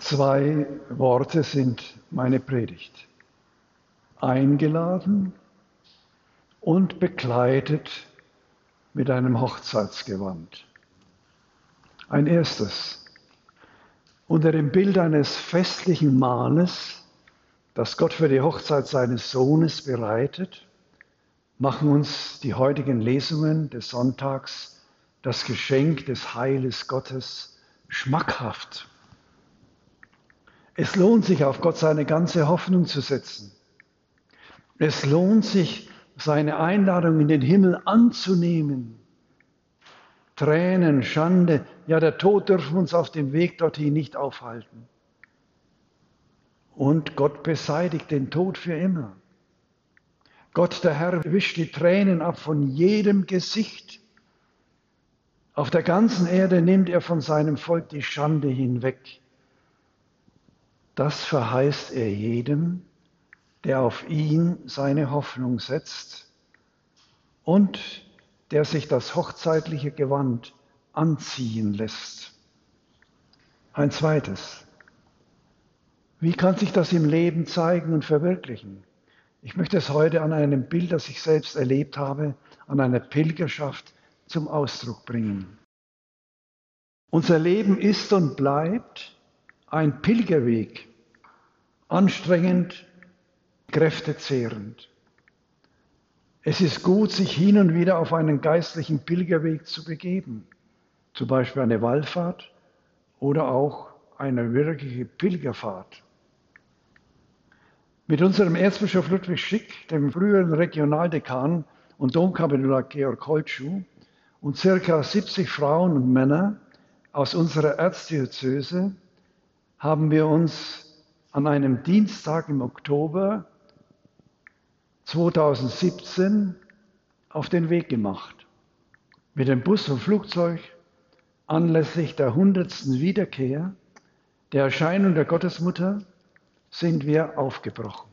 Zwei Worte sind meine Predigt. Eingeladen und bekleidet mit einem Hochzeitsgewand. Ein erstes. Unter dem Bild eines festlichen Mahles, das Gott für die Hochzeit seines Sohnes bereitet, machen uns die heutigen Lesungen des Sonntags das Geschenk des Heiles Gottes schmackhaft. Es lohnt sich, auf Gott seine ganze Hoffnung zu setzen. Es lohnt sich, seine Einladung in den Himmel anzunehmen. Tränen, Schande, ja der Tod dürfen uns auf dem Weg dorthin nicht aufhalten. Und Gott beseitigt den Tod für immer. Gott, der Herr, wischt die Tränen ab von jedem Gesicht. Auf der ganzen Erde nimmt er von seinem Volk die Schande hinweg. Das verheißt er jedem, der auf ihn seine Hoffnung setzt und der sich das hochzeitliche Gewand anziehen lässt. Ein zweites. Wie kann sich das im Leben zeigen und verwirklichen? Ich möchte es heute an einem Bild, das ich selbst erlebt habe, an einer Pilgerschaft zum Ausdruck bringen. Unser Leben ist und bleibt ein Pilgerweg anstrengend, kräftezehrend. Es ist gut, sich hin und wieder auf einen geistlichen Pilgerweg zu begeben, zum Beispiel eine Wallfahrt oder auch eine wirkliche Pilgerfahrt. Mit unserem Erzbischof Ludwig Schick, dem früheren Regionaldekan und Domkapitular Georg Holtschuh und circa 70 Frauen und Männer aus unserer Erzdiözese haben wir uns an einem Dienstag im Oktober 2017 auf den Weg gemacht. Mit dem Bus und Flugzeug anlässlich der hundertsten Wiederkehr der Erscheinung der Gottesmutter sind wir aufgebrochen.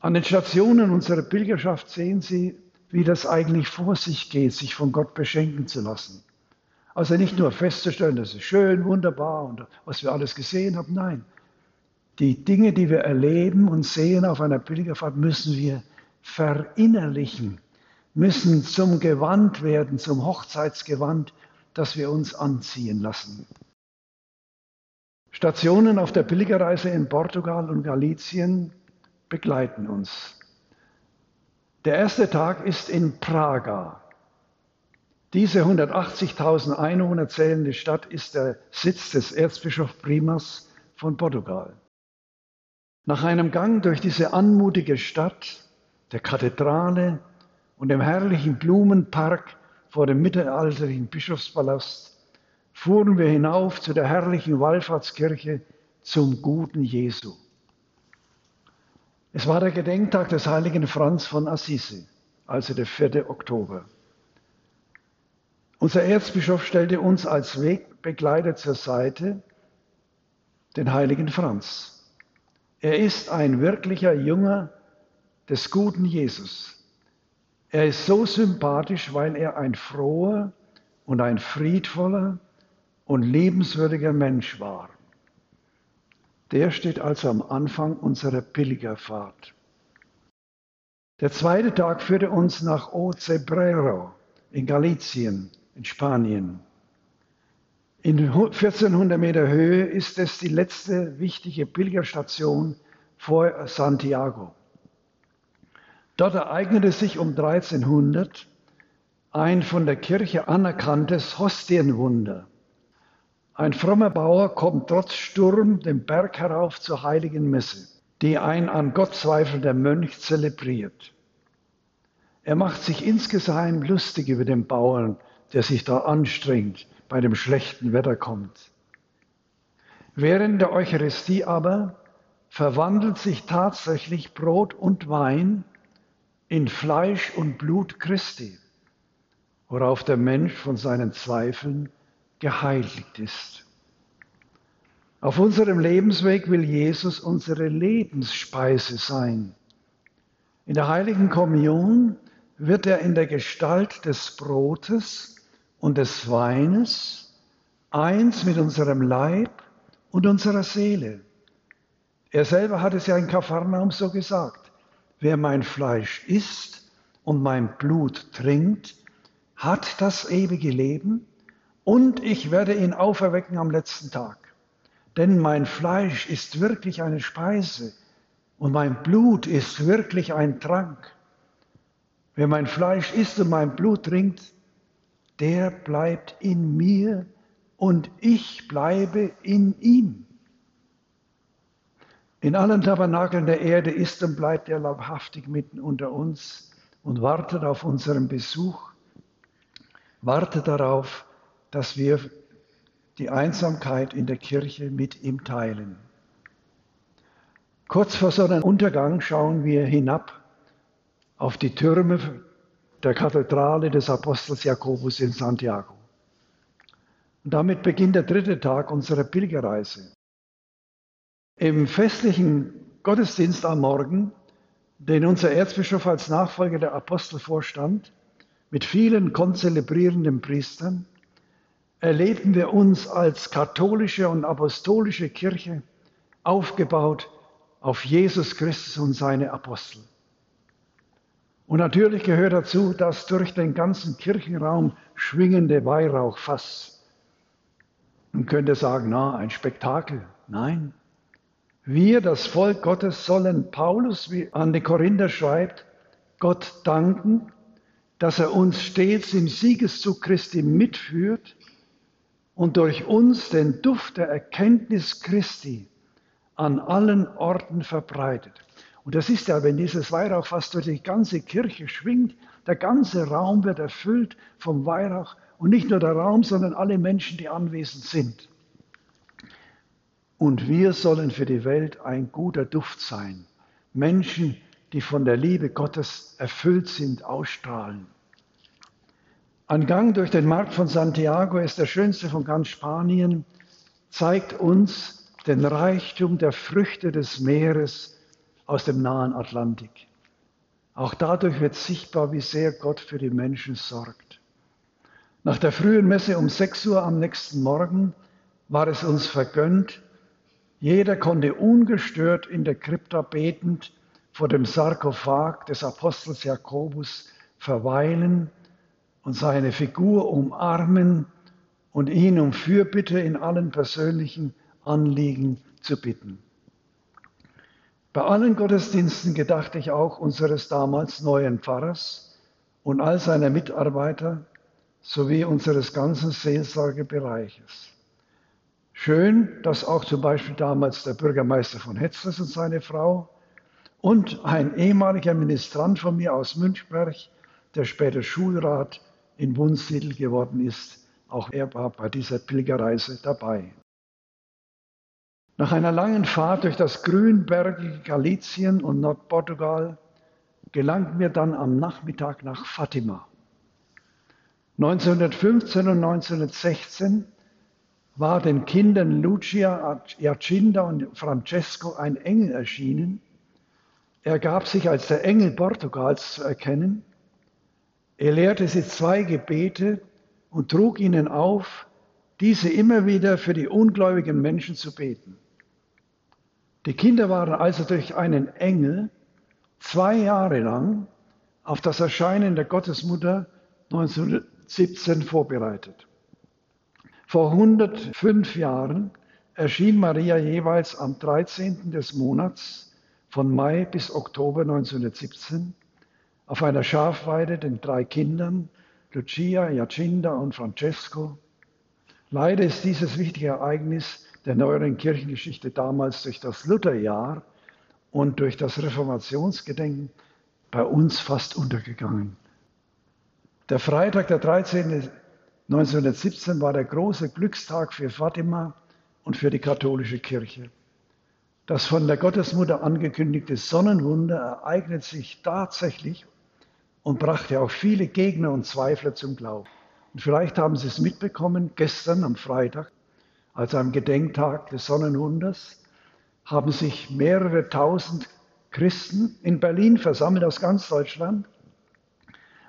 An den Stationen unserer Pilgerschaft sehen Sie, wie das eigentlich vor sich geht, sich von Gott beschenken zu lassen. Also nicht nur festzustellen, das ist schön, wunderbar und was wir alles gesehen haben, nein, die Dinge, die wir erleben und sehen auf einer Pilgerfahrt, müssen wir verinnerlichen, müssen zum Gewand werden, zum Hochzeitsgewand, das wir uns anziehen lassen. Stationen auf der Pilgerreise in Portugal und Galizien begleiten uns. Der erste Tag ist in Praga. Diese 180.000 Einwohner zählende Stadt ist der Sitz des Erzbischofs Primas von Portugal. Nach einem Gang durch diese anmutige Stadt, der Kathedrale und dem herrlichen Blumenpark vor dem mittelalterlichen Bischofspalast fuhren wir hinauf zu der herrlichen Wallfahrtskirche zum guten Jesu. Es war der Gedenktag des heiligen Franz von Assisi, also der 4. Oktober. Unser Erzbischof stellte uns als Wegbegleiter zur Seite, den heiligen Franz. Er ist ein wirklicher Jünger des guten Jesus. Er ist so sympathisch, weil er ein froher und ein friedvoller und liebenswürdiger Mensch war. Der steht also am Anfang unserer Pilgerfahrt. Der zweite Tag führte uns nach Ocebrero in Galicien, in Spanien. In 1400 Meter Höhe ist es die letzte wichtige Pilgerstation vor Santiago. Dort ereignete sich um 1300 ein von der Kirche anerkanntes Hostienwunder. Ein frommer Bauer kommt trotz Sturm den Berg herauf zur heiligen Messe, die ein an Gott zweifelnder Mönch zelebriert. Er macht sich insgeheim lustig über den Bauern, der sich da anstrengt, bei dem schlechten Wetter kommt. Während der Eucharistie aber verwandelt sich tatsächlich Brot und Wein in Fleisch und Blut Christi, worauf der Mensch von seinen Zweifeln geheiligt ist. Auf unserem Lebensweg will Jesus unsere Lebensspeise sein. In der heiligen Kommunion wird er in der Gestalt des Brotes und des Weines eins mit unserem Leib und unserer Seele. Er selber hat es ja in Kapharnaum so gesagt. Wer mein Fleisch isst und mein Blut trinkt, hat das ewige Leben und ich werde ihn auferwecken am letzten Tag. Denn mein Fleisch ist wirklich eine Speise und mein Blut ist wirklich ein Trank. Wer mein Fleisch isst und mein Blut trinkt, der bleibt in mir und ich bleibe in ihm. In allen Tabernakeln der Erde ist und bleibt er leibhaftig mitten unter uns und wartet auf unseren Besuch, wartet darauf, dass wir die Einsamkeit in der Kirche mit ihm teilen. Kurz vor Sonnenuntergang schauen wir hinab auf die Türme der Kathedrale des Apostels Jakobus in Santiago. Und damit beginnt der dritte Tag unserer Pilgerreise. Im festlichen Gottesdienst am Morgen, den unser Erzbischof als Nachfolger der Apostel vorstand, mit vielen konzelebrierenden Priestern, erleben wir uns als katholische und apostolische Kirche aufgebaut auf Jesus Christus und seine Apostel. Und natürlich gehört dazu das durch den ganzen Kirchenraum schwingende Weihrauchfass. Man könnte sagen, na, ein Spektakel. Nein. Wir, das Volk Gottes, sollen Paulus, wie an die Korinther schreibt, Gott danken, dass er uns stets im Siegeszug Christi mitführt und durch uns den Duft der Erkenntnis Christi an allen Orten verbreitet. Und das ist ja, wenn dieses Weihrauch fast durch die ganze Kirche schwingt, der ganze Raum wird erfüllt vom Weihrauch und nicht nur der Raum, sondern alle Menschen, die anwesend sind. Und wir sollen für die Welt ein guter Duft sein. Menschen, die von der Liebe Gottes erfüllt sind, ausstrahlen. Ein Gang durch den Markt von Santiago ist der schönste von ganz Spanien, zeigt uns den Reichtum der Früchte des Meeres aus dem nahen Atlantik. Auch dadurch wird sichtbar, wie sehr Gott für die Menschen sorgt. Nach der frühen Messe um 6 Uhr am nächsten Morgen war es uns vergönnt, jeder konnte ungestört in der Krypta betend vor dem Sarkophag des Apostels Jakobus verweilen und seine Figur umarmen und ihn um Fürbitte in allen persönlichen Anliegen zu bitten. Bei allen Gottesdiensten gedachte ich auch unseres damals neuen Pfarrers und all seiner Mitarbeiter sowie unseres ganzen Seelsorgebereiches. Schön, dass auch zum Beispiel damals der Bürgermeister von Hetzles und seine Frau und ein ehemaliger Ministrant von mir aus Münchberg, der später Schulrat in Wunsiedel geworden ist. Auch er war bei dieser Pilgerreise dabei. Nach einer langen Fahrt durch das grünbergige Galizien und Nordportugal gelangten wir dann am Nachmittag nach Fatima. 1915 und 1916 war den Kindern Lucia, Jacinda und Francesco ein Engel erschienen. Er gab sich als der Engel Portugals zu erkennen er lehrte sie zwei Gebete und trug ihnen auf, diese immer wieder für die ungläubigen Menschen zu beten. Die Kinder waren also durch einen Engel zwei Jahre lang auf das Erscheinen der Gottesmutter 1917 vorbereitet. Vor 105 Jahren erschien Maria jeweils am 13. des Monats von Mai bis Oktober 1917 auf einer Schafweide den drei Kindern, Lucia, Jacinda und Francesco. Leider ist dieses wichtige Ereignis der neueren Kirchengeschichte damals durch das Lutherjahr und durch das Reformationsgedenken bei uns fast untergegangen. Der Freitag, der 13. 1917 war der große Glückstag für Fatima und für die katholische Kirche. Das von der Gottesmutter angekündigte Sonnenwunder ereignet sich tatsächlich und brachte auch viele Gegner und Zweifler zum Glauben. Und vielleicht haben Sie es mitbekommen, gestern am Freitag, als am Gedenktag des Sonnenwunders, haben sich mehrere tausend Christen in Berlin versammelt aus ganz Deutschland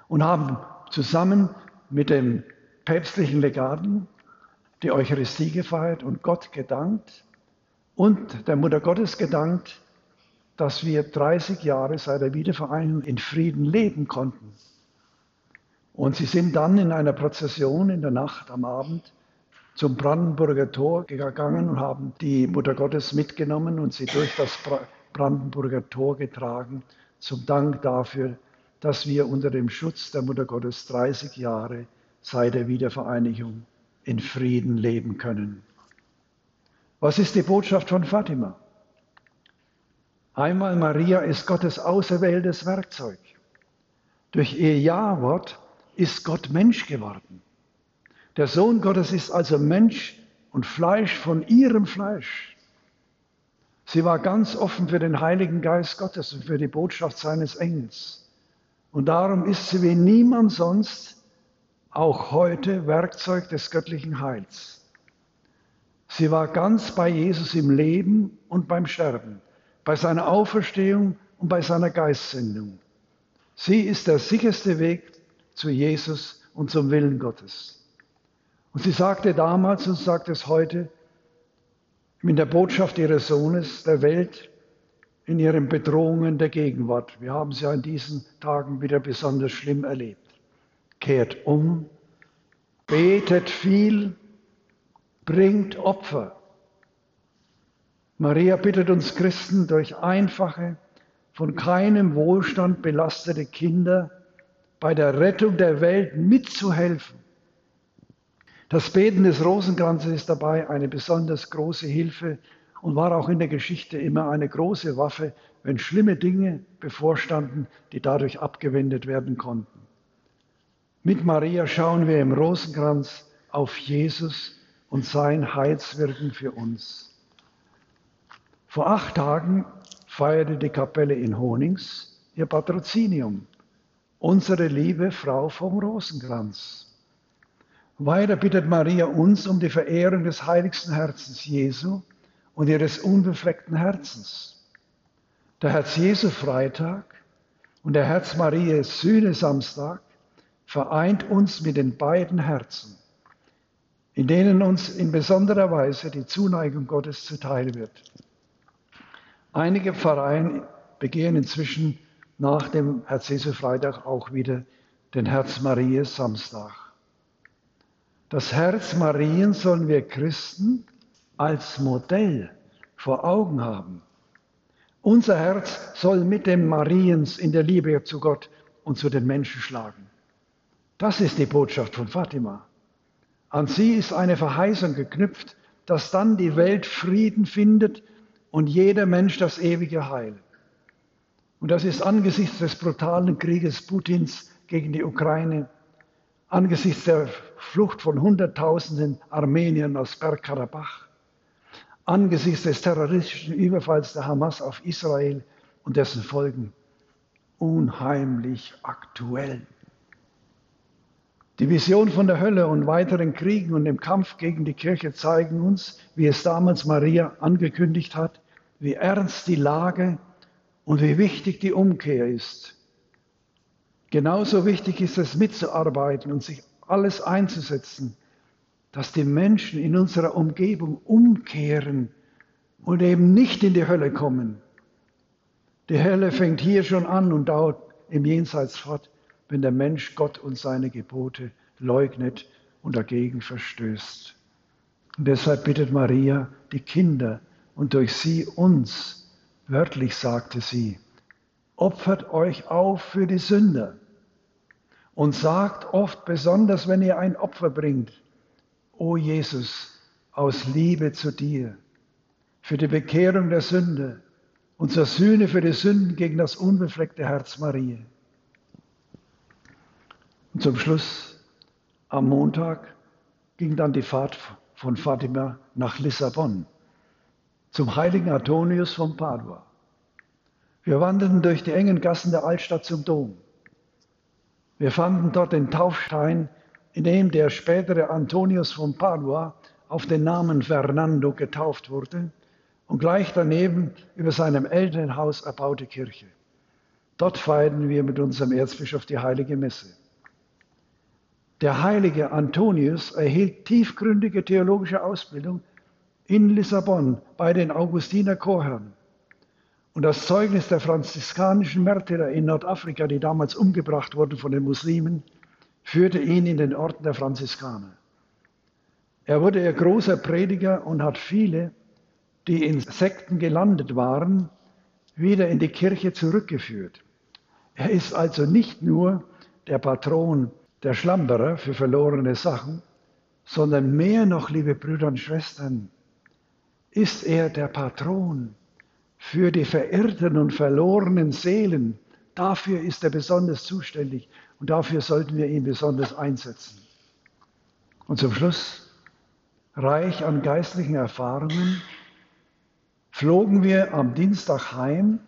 und haben zusammen mit den päpstlichen Legaten die Eucharistie gefeiert und Gott gedankt und der Mutter Gottes gedankt, dass wir 30 Jahre seit der Wiedervereinigung in Frieden leben konnten. Und sie sind dann in einer Prozession in der Nacht am Abend zum Brandenburger Tor gegangen und haben die Mutter Gottes mitgenommen und sie durch das Brandenburger Tor getragen, zum Dank dafür, dass wir unter dem Schutz der Mutter Gottes 30 Jahre seit der Wiedervereinigung in Frieden leben können. Was ist die Botschaft von Fatima? Einmal Maria ist Gottes auserwähltes Werkzeug. Durch ihr Ja-Wort ist Gott Mensch geworden. Der Sohn Gottes ist also Mensch und Fleisch von ihrem Fleisch. Sie war ganz offen für den Heiligen Geist Gottes und für die Botschaft seines Engels. Und darum ist sie wie niemand sonst auch heute Werkzeug des göttlichen Heils. Sie war ganz bei Jesus im Leben und beim Sterben, bei seiner Auferstehung und bei seiner Geistsendung. Sie ist der sicherste Weg zu Jesus und zum Willen Gottes. Und sie sagte damals und sagt es heute in der Botschaft ihres Sohnes der Welt, in ihren Bedrohungen der Gegenwart. Wir haben sie ja in diesen Tagen wieder besonders schlimm erlebt. Kehrt um, betet viel, bringt Opfer. Maria bittet uns Christen durch einfache, von keinem Wohlstand belastete Kinder bei der Rettung der Welt mitzuhelfen das Beten des Rosenkranzes ist dabei eine besonders große Hilfe und war auch in der Geschichte immer eine große Waffe, wenn schlimme Dinge bevorstanden, die dadurch abgewendet werden konnten. Mit Maria schauen wir im Rosenkranz auf Jesus und sein Heilswirken für uns. Vor acht Tagen feierte die Kapelle in Honings ihr Patrozinium, unsere liebe Frau vom Rosenkranz. Weiter bittet Maria uns um die Verehrung des heiligsten Herzens Jesu und ihres unbefleckten Herzens. Der Herz-Jesu-Freitag und der Herz-Marie-Sühne-Samstag vereint uns mit den beiden Herzen, in denen uns in besonderer Weise die Zuneigung Gottes zuteil wird. Einige Pfarreien begehen inzwischen nach dem Herz-Jesu-Freitag auch wieder den Herz-Marie-Samstag. Das Herz Marien sollen wir Christen als Modell vor Augen haben. Unser Herz soll mit dem Mariens in der Liebe zu Gott und zu den Menschen schlagen. Das ist die Botschaft von Fatima. An sie ist eine Verheißung geknüpft, dass dann die Welt Frieden findet und jeder Mensch das ewige Heil. Und das ist angesichts des brutalen Krieges Putins gegen die Ukraine angesichts der Flucht von Hunderttausenden Armeniern aus Bergkarabach, angesichts des terroristischen Überfalls der Hamas auf Israel und dessen Folgen unheimlich aktuell. Die Vision von der Hölle und weiteren Kriegen und dem Kampf gegen die Kirche zeigen uns, wie es damals Maria angekündigt hat, wie ernst die Lage und wie wichtig die Umkehr ist. Genauso wichtig ist es mitzuarbeiten und sich alles einzusetzen, dass die Menschen in unserer Umgebung umkehren und eben nicht in die Hölle kommen. Die Hölle fängt hier schon an und dauert im Jenseits fort, wenn der Mensch Gott und seine Gebote leugnet und dagegen verstößt. Und deshalb bittet Maria die Kinder und durch sie uns, wörtlich sagte sie, opfert euch auf für die Sünder und sagt oft, besonders wenn ihr ein Opfer bringt, O Jesus, aus Liebe zu dir, für die Bekehrung der Sünde und zur Sühne für die Sünden gegen das unbefleckte Herz Marie. Und zum Schluss, am Montag, ging dann die Fahrt von Fatima nach Lissabon zum heiligen Antonius von Padua. Wir wanderten durch die engen Gassen der Altstadt zum Dom. Wir fanden dort den Taufstein, in dem der spätere Antonius von Padua auf den Namen Fernando getauft wurde und gleich daneben über seinem Elternhaus erbaute Kirche. Dort feierten wir mit unserem Erzbischof die heilige Messe. Der heilige Antonius erhielt tiefgründige theologische Ausbildung in Lissabon bei den Augustiner Chorherren. Und das Zeugnis der franziskanischen Märtyrer in Nordafrika, die damals umgebracht wurden von den Muslimen, führte ihn in den Orden der Franziskaner. Er wurde ihr großer Prediger und hat viele, die in Sekten gelandet waren, wieder in die Kirche zurückgeführt. Er ist also nicht nur der Patron der Schlamperer für verlorene Sachen, sondern mehr noch, liebe Brüder und Schwestern, ist er der Patron für die verirrten und verlorenen Seelen. Dafür ist er besonders zuständig und dafür sollten wir ihn besonders einsetzen. Und zum Schluss, reich an geistlichen Erfahrungen, flogen wir am Dienstag heim,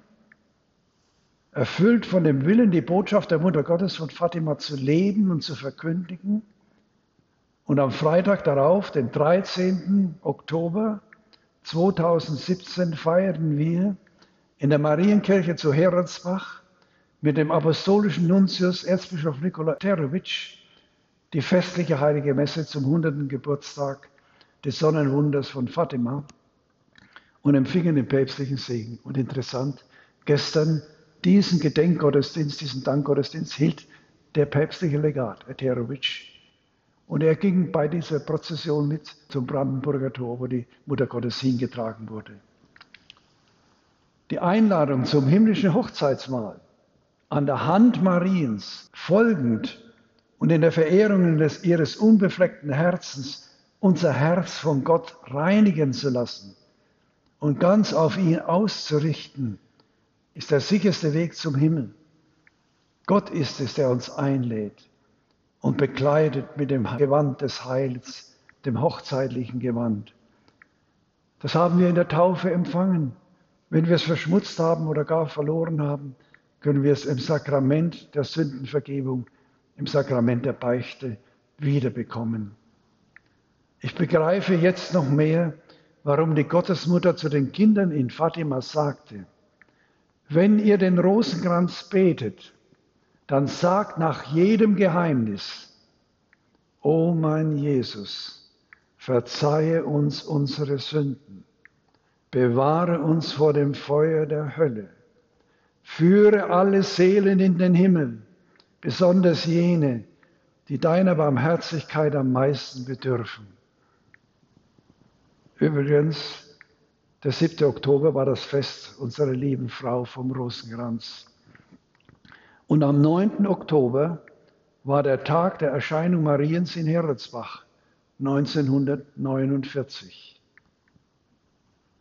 erfüllt von dem Willen, die Botschaft der Mutter Gottes von Fatima zu leben und zu verkündigen. Und am Freitag darauf, den 13. Oktober, 2017 feierten wir in der Marienkirche zu Heroldsbach mit dem apostolischen Nuntius Erzbischof Nikola Terowitsch die festliche heilige Messe zum 100. Geburtstag des Sonnenwunders von Fatima und empfingen den päpstlichen Segen. Und interessant, gestern diesen Gedenkgottesdienst, diesen Dankgottesdienst hielt der päpstliche Legat, Eterowitsch. Und er ging bei dieser Prozession mit zum Brandenburger Tor, wo die Mutter Gottes hingetragen wurde. Die Einladung zum himmlischen Hochzeitsmahl an der Hand Mariens folgend und in der Verehrung des, ihres unbefleckten Herzens unser Herz von Gott reinigen zu lassen und ganz auf ihn auszurichten, ist der sicherste Weg zum Himmel. Gott ist es, der uns einlädt und bekleidet mit dem Gewand des Heils, dem hochzeitlichen Gewand. Das haben wir in der Taufe empfangen. Wenn wir es verschmutzt haben oder gar verloren haben, können wir es im Sakrament der Sündenvergebung, im Sakrament der Beichte wiederbekommen. Ich begreife jetzt noch mehr, warum die Gottesmutter zu den Kindern in Fatima sagte, wenn ihr den Rosenkranz betet, dann sagt nach jedem Geheimnis, O mein Jesus, verzeihe uns unsere Sünden, bewahre uns vor dem Feuer der Hölle, führe alle Seelen in den Himmel, besonders jene, die deiner Barmherzigkeit am meisten bedürfen. Übrigens, der 7. Oktober war das Fest unserer lieben Frau vom Rosenkranz. Und am 9. Oktober war der Tag der Erscheinung Mariens in Heroldsbach 1949.